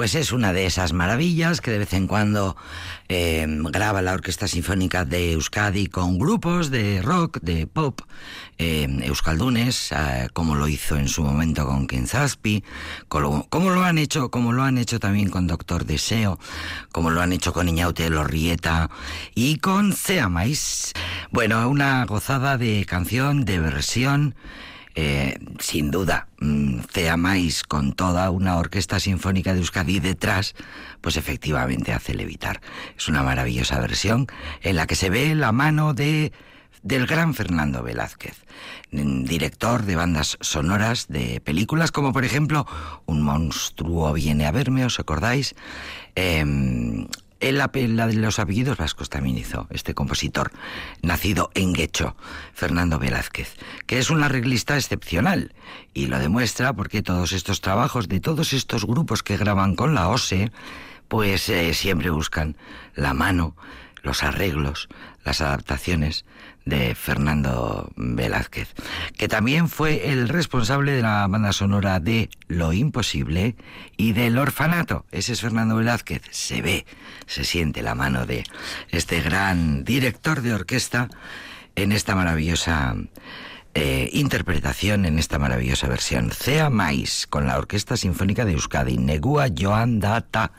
pues es una de esas maravillas que de vez en cuando eh, graba la Orquesta Sinfónica de Euskadi con grupos de rock, de pop, eh, euskaldunes, eh, como lo hizo en su momento con Kinzaspi, como, como, lo han hecho, como lo han hecho también con Doctor Deseo, como lo han hecho con Iñaute Lorrieta y con Seamais. Bueno, una gozada de canción, de versión. Eh, sin duda, mm, Ceamais con toda una orquesta sinfónica de Euskadi detrás, pues efectivamente hace levitar. Es una maravillosa versión en la que se ve la mano de del gran Fernando Velázquez, mm, director de bandas sonoras de películas como por ejemplo Un monstruo viene a verme, ¿os acordáis? Em, el la de los apellidos vascos también hizo este compositor, nacido en Guecho, Fernando Velázquez, que es un arreglista excepcional y lo demuestra porque todos estos trabajos de todos estos grupos que graban con la OSE, pues eh, siempre buscan la mano, los arreglos, las adaptaciones de Fernando Velázquez, que también fue el responsable de la banda sonora de Lo Imposible y del Orfanato. Ese es Fernando Velázquez. Se ve, se siente la mano de este gran director de orquesta en esta maravillosa eh, interpretación, en esta maravillosa versión. Cea Mais, con la Orquesta Sinfónica de Euskadi, Negua Joan Data.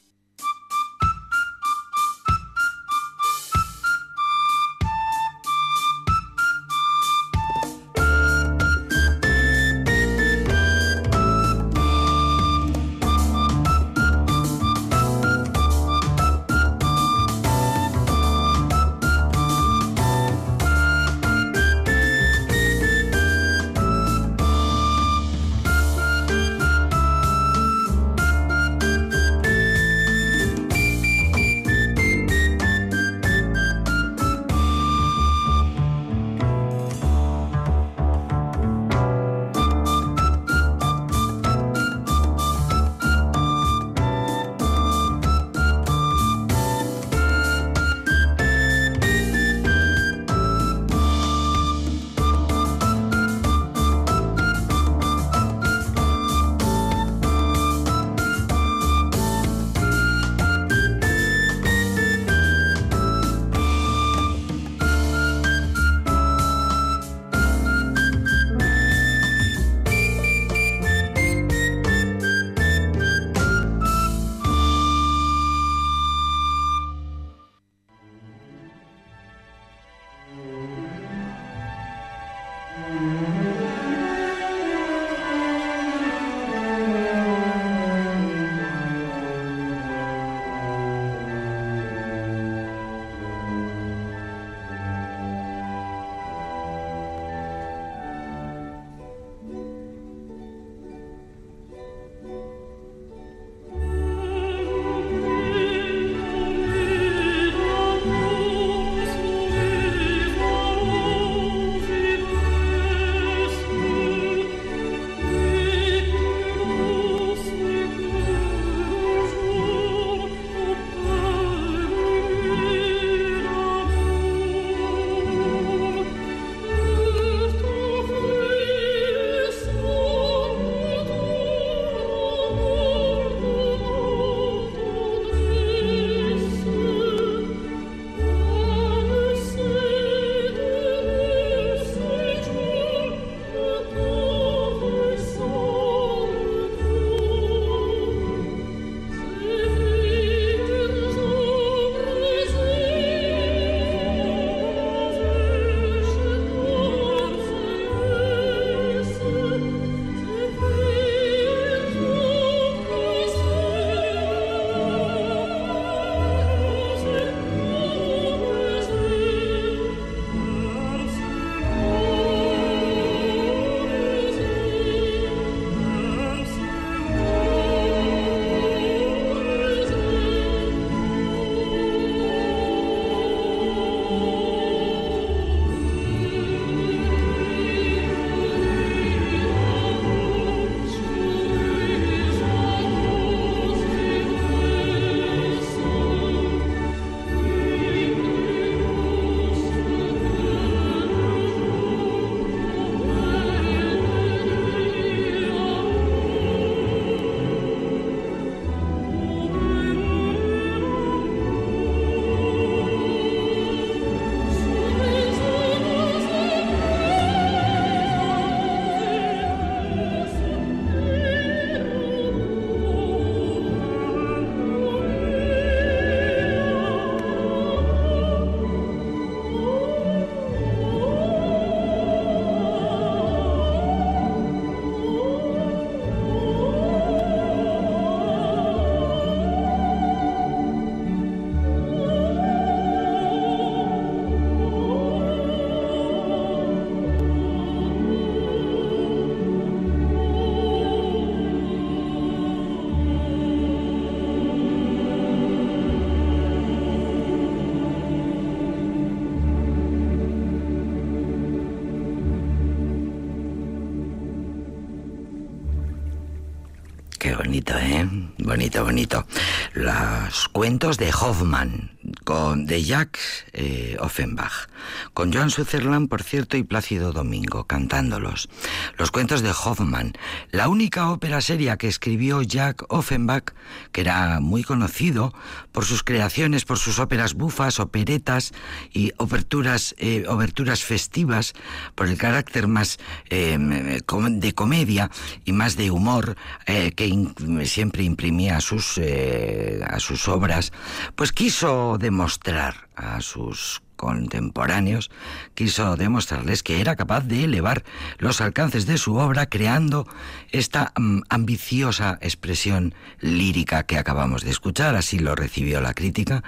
Bonito, ¿eh? Bonito, bonito. Los cuentos de Hoffman, con, de Jacques eh, Offenbach, con Joan Sutherland, por cierto, y Plácido Domingo, cantándolos. Los cuentos de Hoffman, la única ópera seria que escribió Jacques Offenbach, que era muy conocido por sus creaciones, por sus óperas bufas, operetas y oberturas, eh, oberturas festivas, por el carácter más eh, de comedia y más de humor que siempre imprimía a sus, eh, a sus obras, pues quiso demostrar a sus contemporáneos, quiso demostrarles que era capaz de elevar los alcances de su obra creando esta mm, ambiciosa expresión lírica que acabamos de escuchar, así lo recibió la crítica,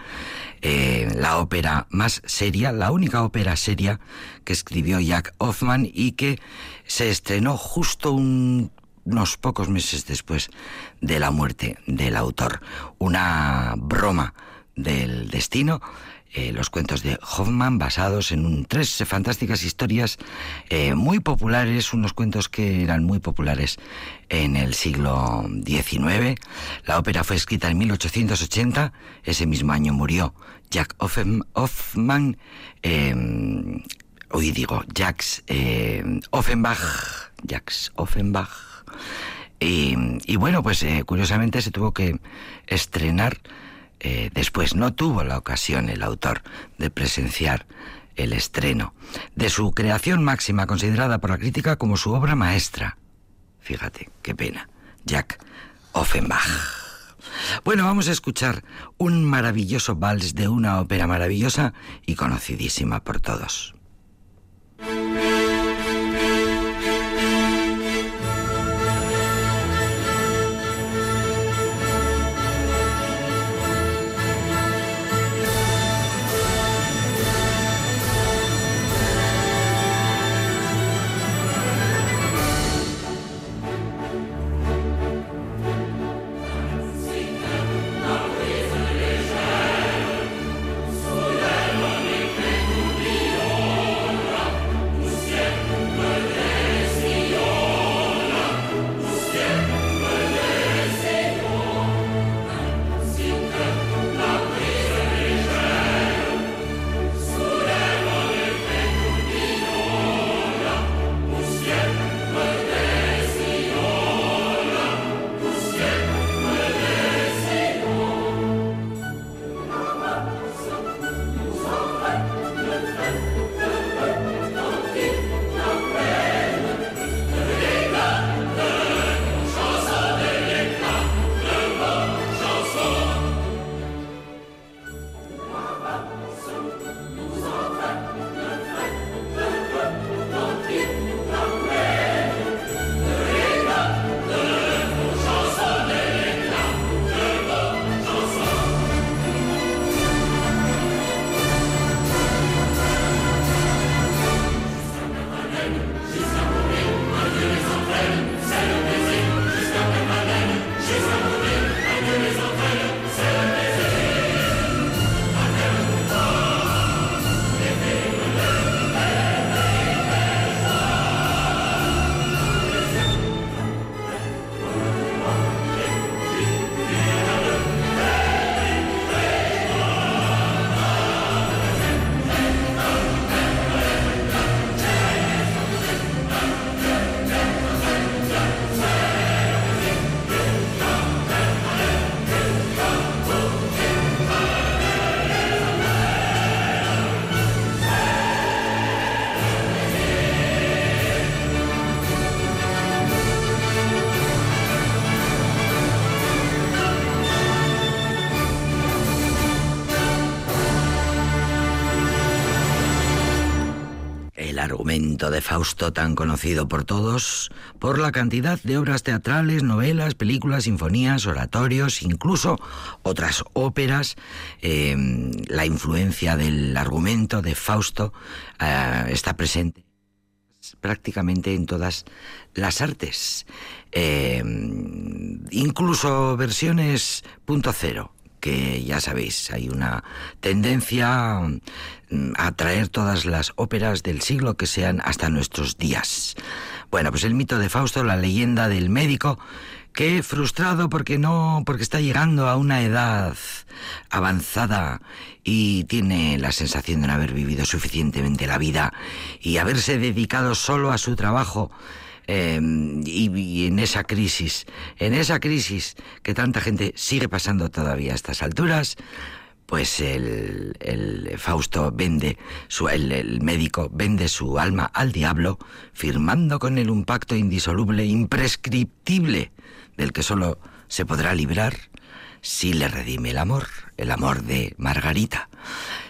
eh, la ópera más seria, la única ópera seria que escribió Jack Hoffman y que se estrenó justo un unos pocos meses después de la muerte del autor. Una broma del destino, eh, los cuentos de Hoffman basados en tres fantásticas historias eh, muy populares, unos cuentos que eran muy populares en el siglo XIX. La ópera fue escrita en 1880, ese mismo año murió Jack Hoffman, em, hoy digo Jacques eh, Offenbach, Offenbach, y, bueno, pues eh, curiosamente se tuvo que estrenar eh, después. No tuvo la ocasión el autor de presenciar el estreno de su creación máxima, considerada por la crítica como su obra maestra. Fíjate, qué pena. Jack Offenbach. Bueno, vamos a escuchar un maravilloso vals de una ópera maravillosa y conocidísima por todos. De Fausto tan conocido por todos, por la cantidad de obras teatrales, novelas, películas, sinfonías, oratorios, incluso otras óperas, em, la influencia del argumento de Fausto eh, está presente prácticamente en todas las artes, em, incluso versiones punto cero que ya sabéis, hay una tendencia mm, a traer todas las óperas del siglo que sean hasta nuestros días. Bueno, pues el mito de Fausto, la leyenda del médico que frustrado porque no, porque está llegando a una edad avanzada y tiene la sensación de no haber vivido suficientemente la vida y haberse dedicado solo a su trabajo. Em, y, en esa crisis, en esa crisis que tanta gente sigue pasando todavía a estas alturas, pues el, el Fausto vende, su, el, el, médico vende su alma al diablo, firmando con él un pacto indisoluble, imprescriptible, del que solo se podrá librar si le redime el amor, el amor de Margarita.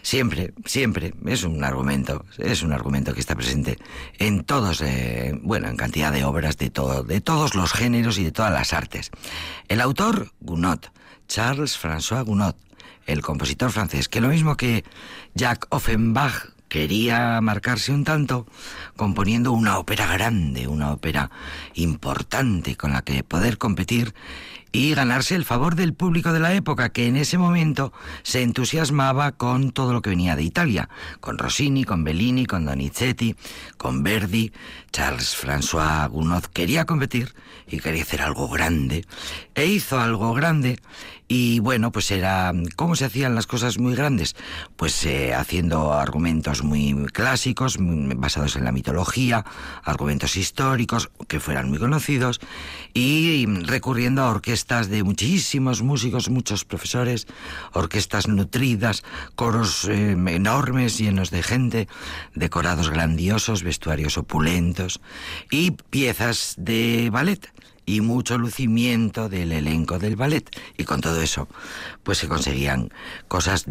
Siempre, siempre es un argumento, es un argumento que está presente en todos, eh, bueno, en cantidad de obras de todo, de todos los géneros y de todas las artes. El autor Gounod, Charles François Gounod, el compositor francés, que lo mismo que Jacques Offenbach quería marcarse un tanto componiendo una ópera grande, una ópera importante con la que poder competir y ganarse el favor del público de la época, que en ese momento se entusiasmaba con todo lo que venía de Italia, con Rossini, con Bellini, con Donizetti, con Verdi. Charles François Gounod quería competir y quería hacer algo grande, e hizo algo grande y bueno, pues era cómo se hacían las cosas muy grandes, pues eh, haciendo argumentos muy clásicos, basados en la mitología, argumentos históricos que fueran muy conocidos y recurriendo a orquestas de muchísimos músicos, muchos profesores, orquestas nutridas, coros eh, enormes llenos de gente, decorados grandiosos, vestuarios opulentos y piezas de ballet y mucho lucimiento del elenco del ballet. Y con todo eso pues se conseguían cosas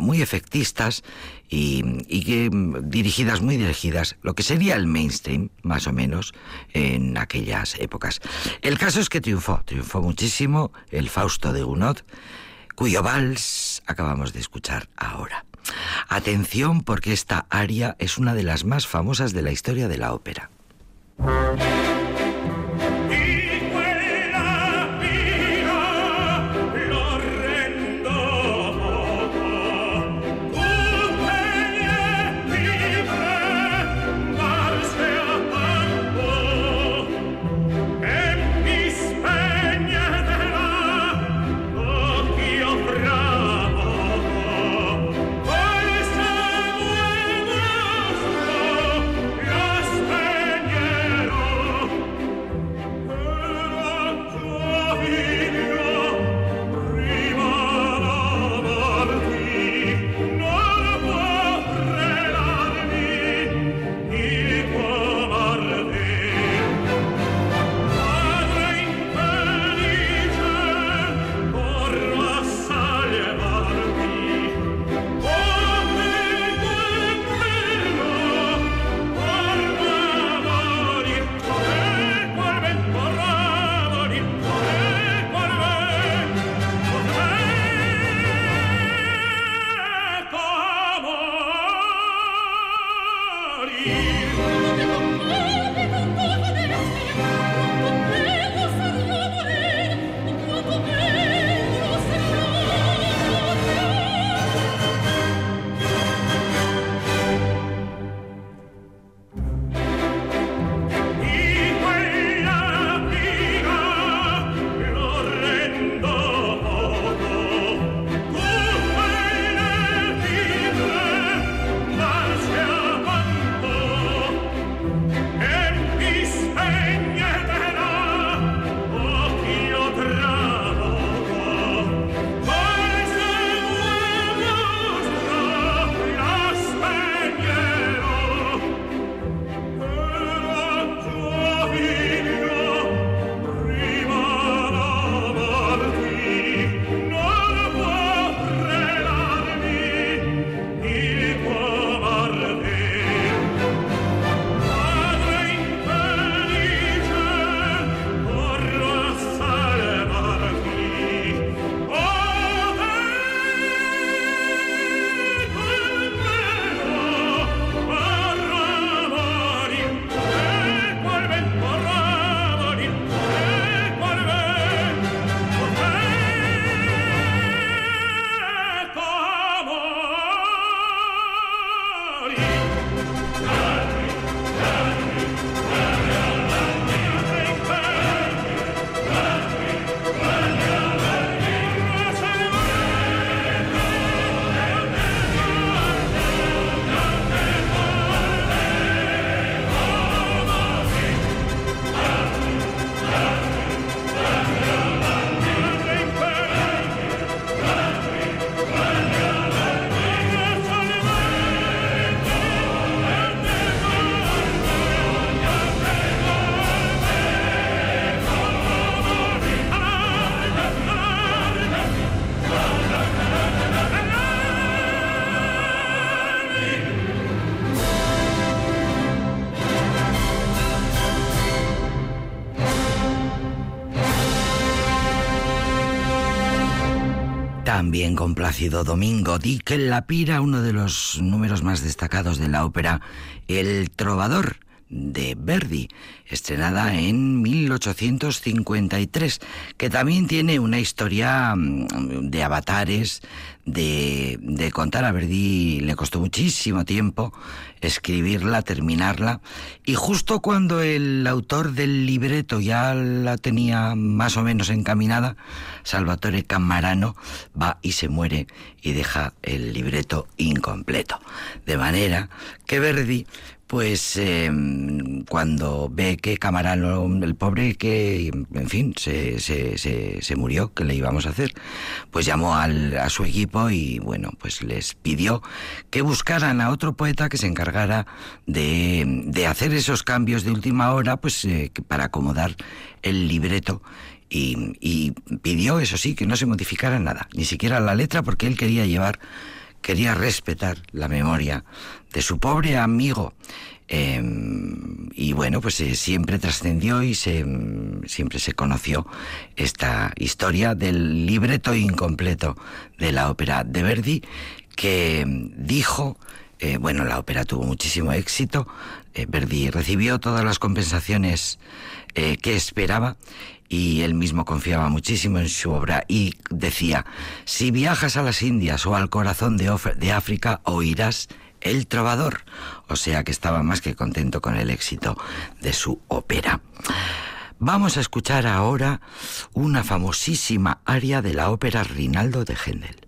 muy efectistas y, que dirigidas muy dirigidas lo que sería el mainstream más o menos en aquellas épocas. El caso es que triunfó triunfó muchísimo el Fausto de Gounod cuyo vals acabamos de escuchar ahora. Atención porque esta aria es una de las más famosas de la historia de la ópera También con Plácido Domingo, di que la pira, uno de los números más destacados de la ópera El Trovador de Verdi, estrenada en 1853, que también tiene una historia mm, de avatares, de, de, contar. A Verdi le costó muchísimo tiempo escribirla, terminarla, y justo cuando el autor del libreto ya la tenía más o menos encaminada, Salvatore Camarano va y se muere y deja el libreto incompleto. De manera que Verdi pues eh, cuando ve que Camarano, el pobre que, en fin, se, se, se, se murió, ¿qué le íbamos a hacer? Pues llamó al, a su equipo y, bueno, pues les pidió que buscaran a otro poeta que se encargara de, de hacer esos cambios de última hora, pues eh, para acomodar el libreto y, y pidió, eso sí, que no se modificara nada, ni siquiera la letra, porque él quería llevar quería respetar la memoria de su pobre amigo. Eh, y bueno, pues eh, siempre trascendió y se, siempre se conoció esta historia del libreto incompleto de la ópera de Verdi, que dijo, eh, bueno, la ópera tuvo muchísimo éxito, Verdi recibió todas las compensaciones que esperaba y él mismo confiaba muchísimo en su obra y decía, si viajas a las Indias o al corazón de, de África, oirás el trovador. O sea que estaba más que contento con el éxito de su ópera. Vamos a escuchar ahora una famosísima aria de la ópera Rinaldo de Händel.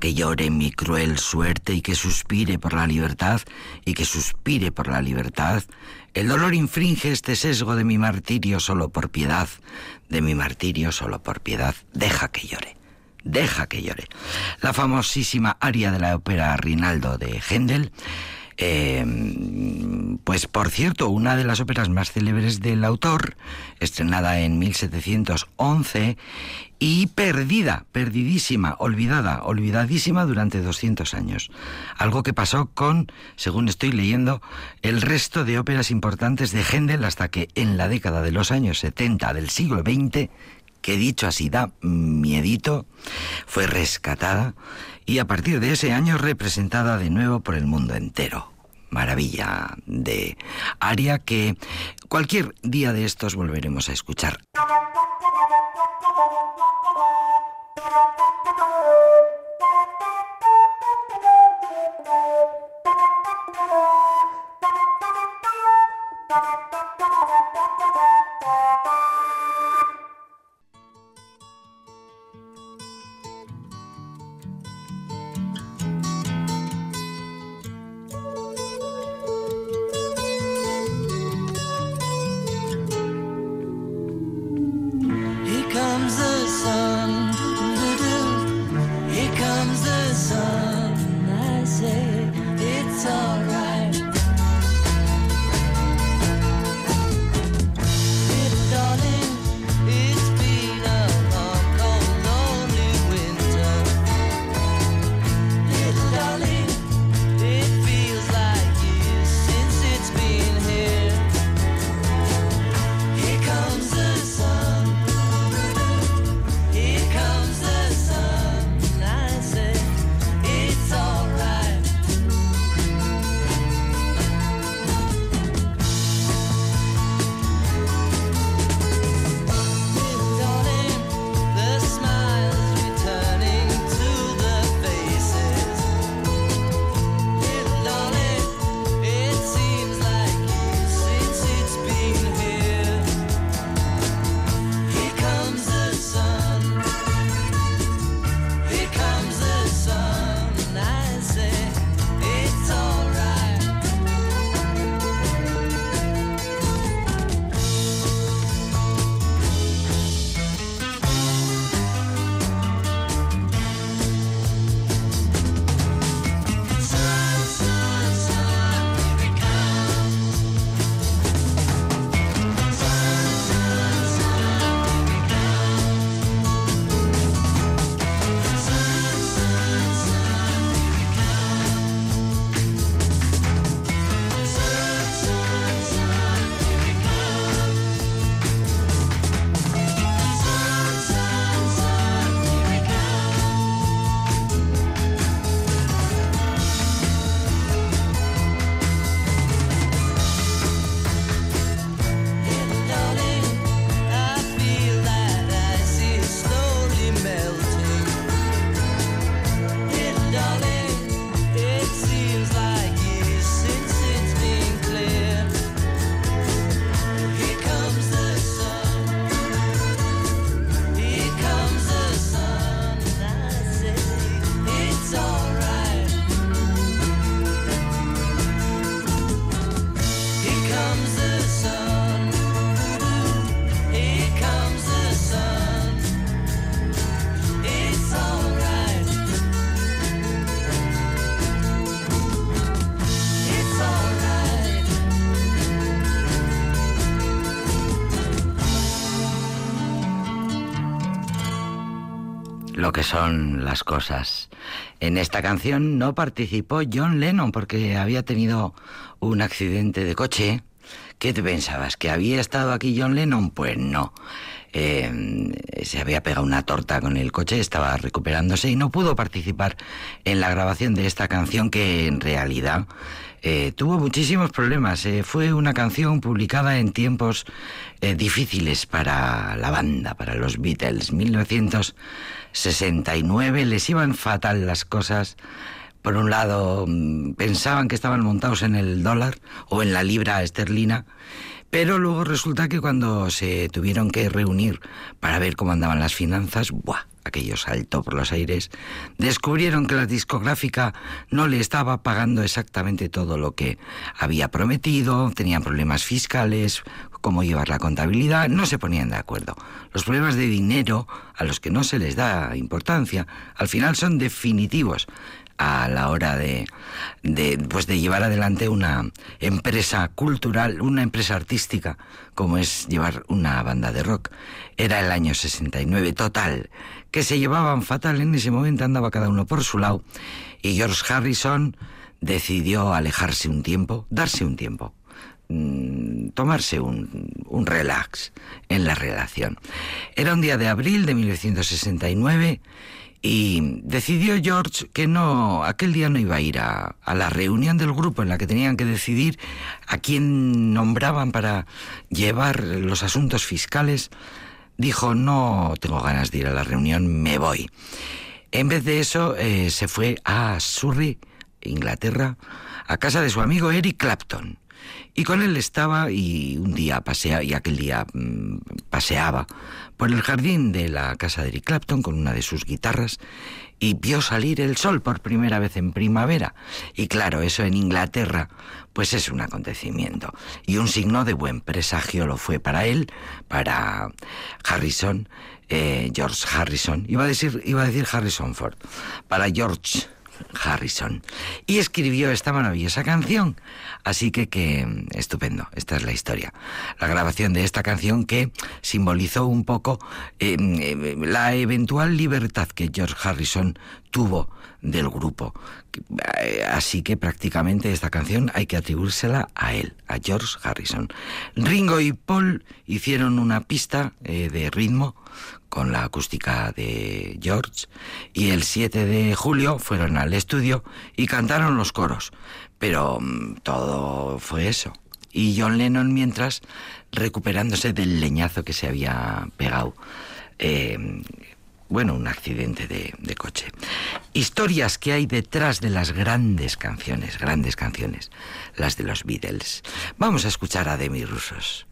Que llore mi cruel suerte y que suspire por la libertad, y que suspire por la libertad. El dolor infringe este sesgo de mi martirio solo por piedad, de mi martirio solo por piedad. Deja que llore, deja que llore. La famosísima aria de la ópera Rinaldo de Händel eh, pues por cierto, una de las óperas más célebres del autor, estrenada en 1711 y perdida, perdidísima, olvidada, olvidadísima durante 200 años. Algo que pasó con, según estoy leyendo, el resto de óperas importantes de Händel hasta que en la década de los años 70 del siglo XX que dicho así da miedito, fue rescatada y a partir de ese año representada de nuevo por el mundo entero. Maravilla de aria que cualquier día de estos volveremos a escuchar. Que son las cosas. En esta canción no participó John Lennon porque había tenido un accidente de coche. ¿Qué te pensabas? ¿Que había estado aquí John Lennon? Pues no. Eh, se había pegado una torta con el coche, estaba recuperándose y no pudo participar en la grabación de esta canción que en realidad eh, tuvo muchísimos problemas. Eh, fue una canción publicada en tiempos difíciles para la banda, para los Beatles. 1969 les iban fatal las cosas. Por un lado, mm, pensaban que estaban montados en el dólar o en la libra esterlina pero luego resulta que cuando se tuvieron que reunir para ver cómo andaban las finanzas, ¡buah! Aquello saltó por los aires, descubrieron que la discográfica no le estaba pagando exactamente todo lo que había prometido, tenían problemas fiscales, cómo llevar la contabilidad, no se ponían de acuerdo. Los problemas de dinero, a los que no se les da importancia, al final son definitivos a la hora de, de, pues de llevar adelante una empresa cultural, una empresa artística, como es llevar una banda de rock. Era el año 69, total, que se llevaban fatal en ese momento, andaba cada uno por su lado, y George Harrison decidió alejarse un tiempo, darse un tiempo, mm, tomarse un, un, relax en la relación. Era un día de abril de 1969 y decidió George que no, aquel día no iba a ir a, a, la reunión del grupo en la que tenían que decidir a quién nombraban para llevar los asuntos fiscales. Dijo, no tengo ganas de ir a la reunión, me voy. En vez de eso, eh, se fue a Surrey, Inglaterra, a casa de su amigo Eric Clapton. Y con él estaba y un día pasea, y aquel día mmm, paseaba por el jardín de la casa de Eric Clapton con una de sus guitarras y vio salir el sol por primera vez en primavera. Y claro, eso en Inglaterra pues es un acontecimiento. Y un signo de buen presagio lo fue para él, para Harrison, eh, George Harrison, iba a decir, iba a decir Harrison Ford, para George Harrison. Y escribió esta maravillosa canción. Así que, que estupendo, esta es la historia. La grabación de esta canción que simbolizó un poco eh, la eventual libertad que George Harrison tuvo del grupo. Así que prácticamente esta canción hay que atribuírsela a él, a George Harrison. Ringo y Paul hicieron una pista eh, de ritmo con la acústica de George y el 7 de julio fueron al estudio y cantaron los coros. Pero mmm, todo fue eso. Y John Lennon mientras recuperándose del leñazo que se había pegado. Eh, bueno, un accidente de, de, coche. Historias que hay detrás de las grandes canciones, grandes canciones, las de los Beatles. Vamos a escuchar a Demi Rusos.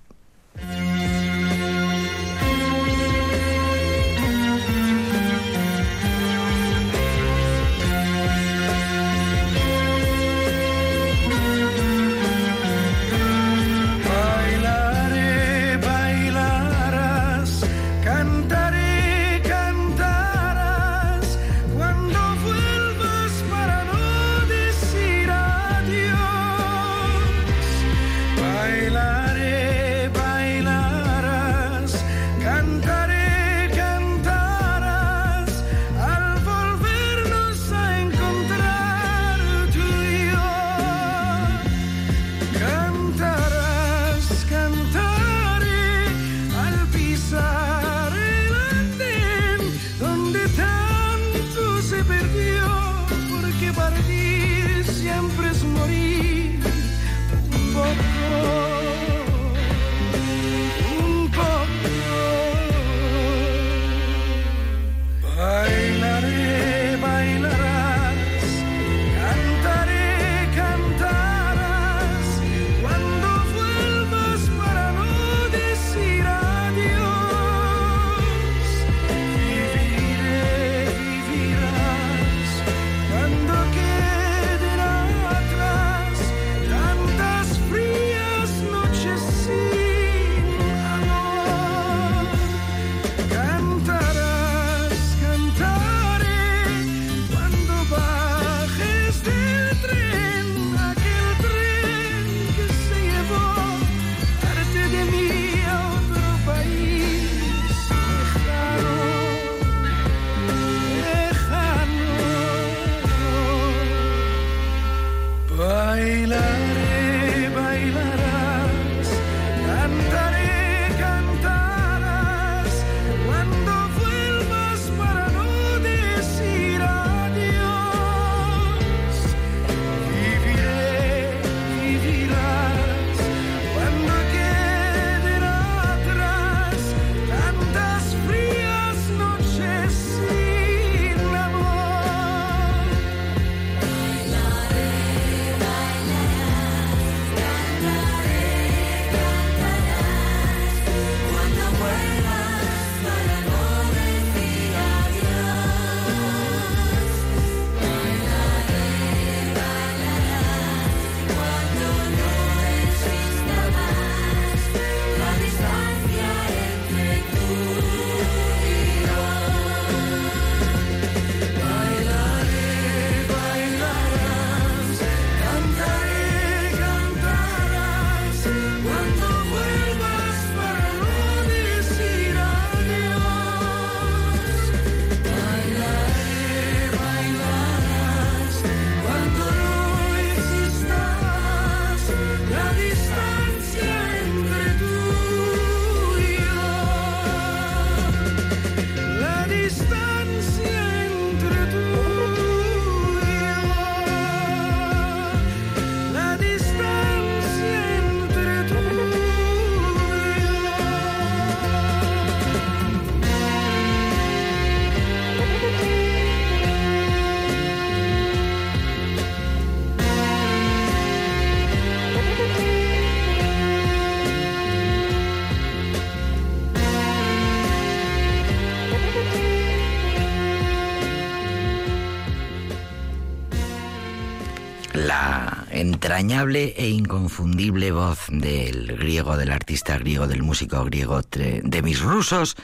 Entrañable e inconfundible voz del griego, del artista griego, del músico griego de mis rusos.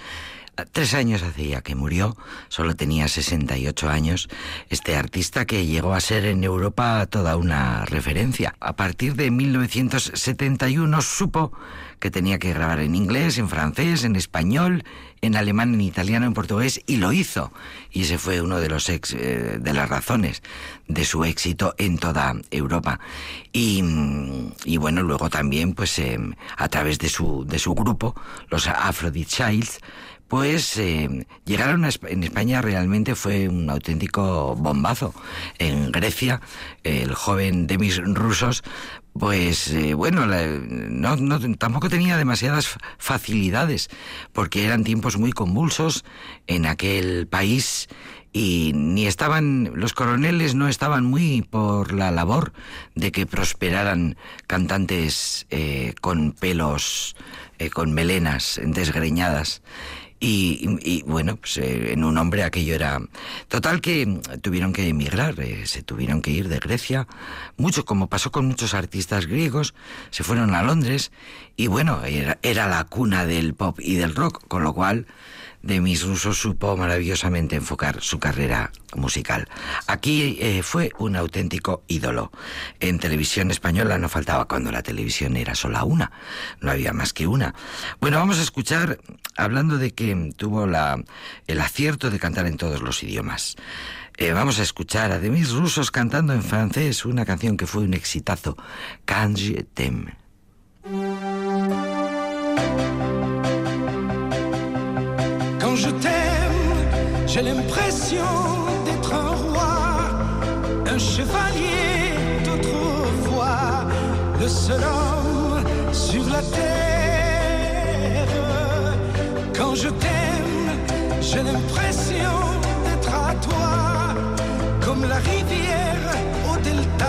Tres años hacía que murió, solo tenía 68 años, este artista que llegó a ser en Europa toda una referencia. A partir de 1971 supo que tenía que grabar en inglés, en francés, en español, en alemán, en italiano, en portugués, y lo hizo. Y ese fue uno de los ex, eh, de las razones de su éxito en toda Europa. Y, y bueno, luego también, pues, eh, a través de su, de su grupo, los Aphrodite Childs, pues eh, llegaron en España realmente fue un auténtico bombazo. En Grecia, el joven Demis Rusos, pues eh, bueno, no, no, tampoco tenía demasiadas facilidades, porque eran tiempos muy convulsos en aquel país y ni estaban, los coroneles no estaban muy por la labor de que prosperaran cantantes eh, con pelos, con melenas desgreñadas. Y, bueno, pues eh, en un hombre aquello era... Total que tuvieron que emigrar, eh, se tuvieron que ir de Grecia, mucho como pasó con muchos artistas griegos, se fueron a Londres y bueno, era, era la cuna del pop y del rock, con lo cual de mis rusos supo maravillosamente enfocar su carrera musical. Aquí eh, fue un auténtico ídolo. En televisión española no faltaba cuando la televisión era sola una, no había más que una. Bueno, vamos a escuchar, hablando de que tuvo la, el acierto de cantar en todos los idiomas. Eh, vamos a escuchar a Demis Rusos cantando en francés una canción que fue un exitazo, Quand je. L'impression d'être un roi, un chevalier d'autrefois, le seul homme sur la terre. Quand je t'aime, j'ai l'impression d'être à toi, comme la rivière au delta,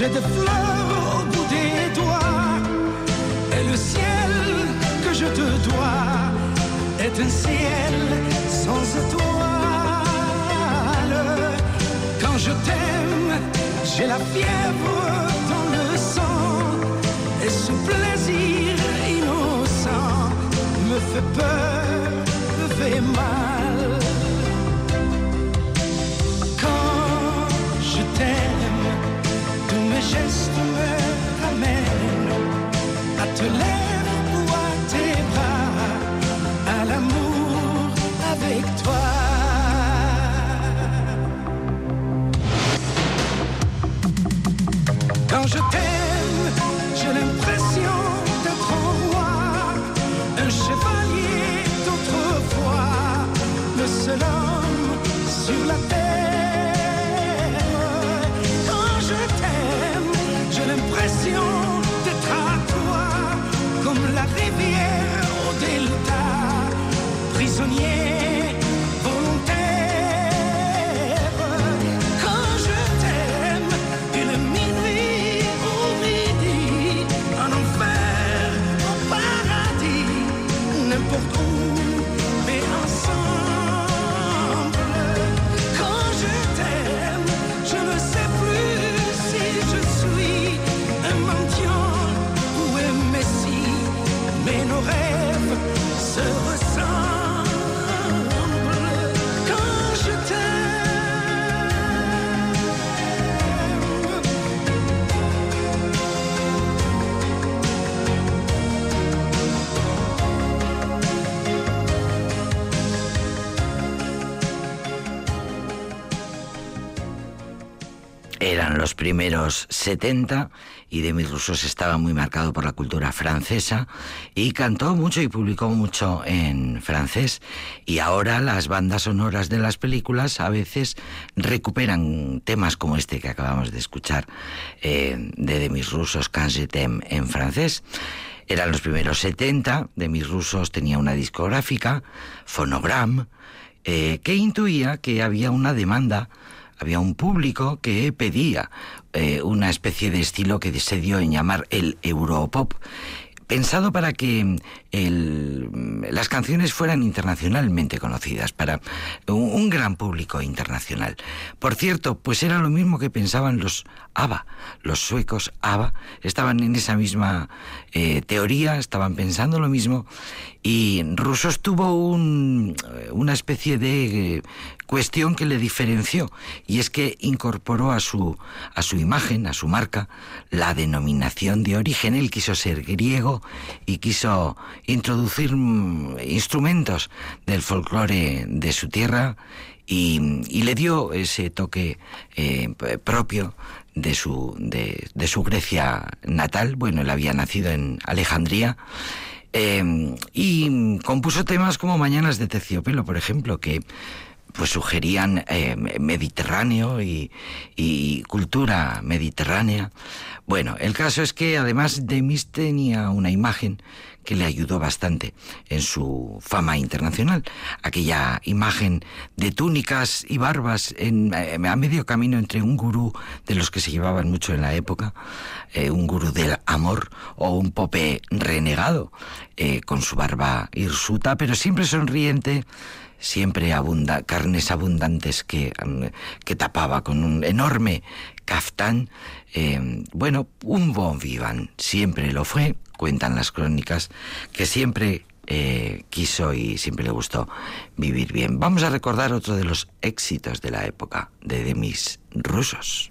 J'ai des fleurs au bout des doigts et le ciel que je te dois est un ciel sans étoiles. Quand je t'aime, j'ai la fièvre dans le sang et ce plaisir innocent me fait peur, me fait mal. Los primeros 70 y Demis Roussos estaba muy marcado por la cultura francesa y cantó mucho y publicó mucho en francés y ahora las bandas sonoras de las películas a veces recuperan temas como este que acabamos de escuchar eh, de Demis Roussos, Quand je en francés. Eran los primeros 70, Demis Roussos tenía una discográfica, Phonogram, eh, que intuía que había una demanda había un público que pedía eh, una especie de estilo que se dio en llamar el Europop pensado para que las canciones fueran internacionalmente conocidas, para un, gran público internacional. Por cierto, pues era lo mismo que pensaban los ABBA, los suecos ABBA, estaban en esa misma eh, teoría, estaban pensando lo mismo, y Rusos tuvo una especie de cuestión que le diferenció y es que incorporó a su, a su imagen, a su marca, la denominación de origen. Él quiso ser griego y quiso introducir mm, instrumentos del folclore de su tierra y, le dio ese toque eh, propio de su, de, su Grecia natal. Bueno, él había nacido en Alejandría. Eh, y compuso temas como Mañanas de Terciopelo, por ejemplo, que pues sugerían eh, Mediterráneo y, cultura mediterránea. Bueno, el caso es que además Demis tenía una imagen que le ayudó bastante en su fama internacional. Aquella imagen de túnicas y barbas en, eh, a medio camino entre un gurú de los que se llevaban mucho en la época, eh, un gurú del amor o un pope renegado, con su barba hirsuta, pero siempre sonriente, siempre abunda, carnes abundantes que, que tapaba con un enorme caftán. Eh, bueno, un bon vivant, siempre lo fue, cuentan las crónicas, que siempre eh, quiso y siempre le gustó vivir bien. Vamos a recordar otro de los éxitos de la época de Demis rusos.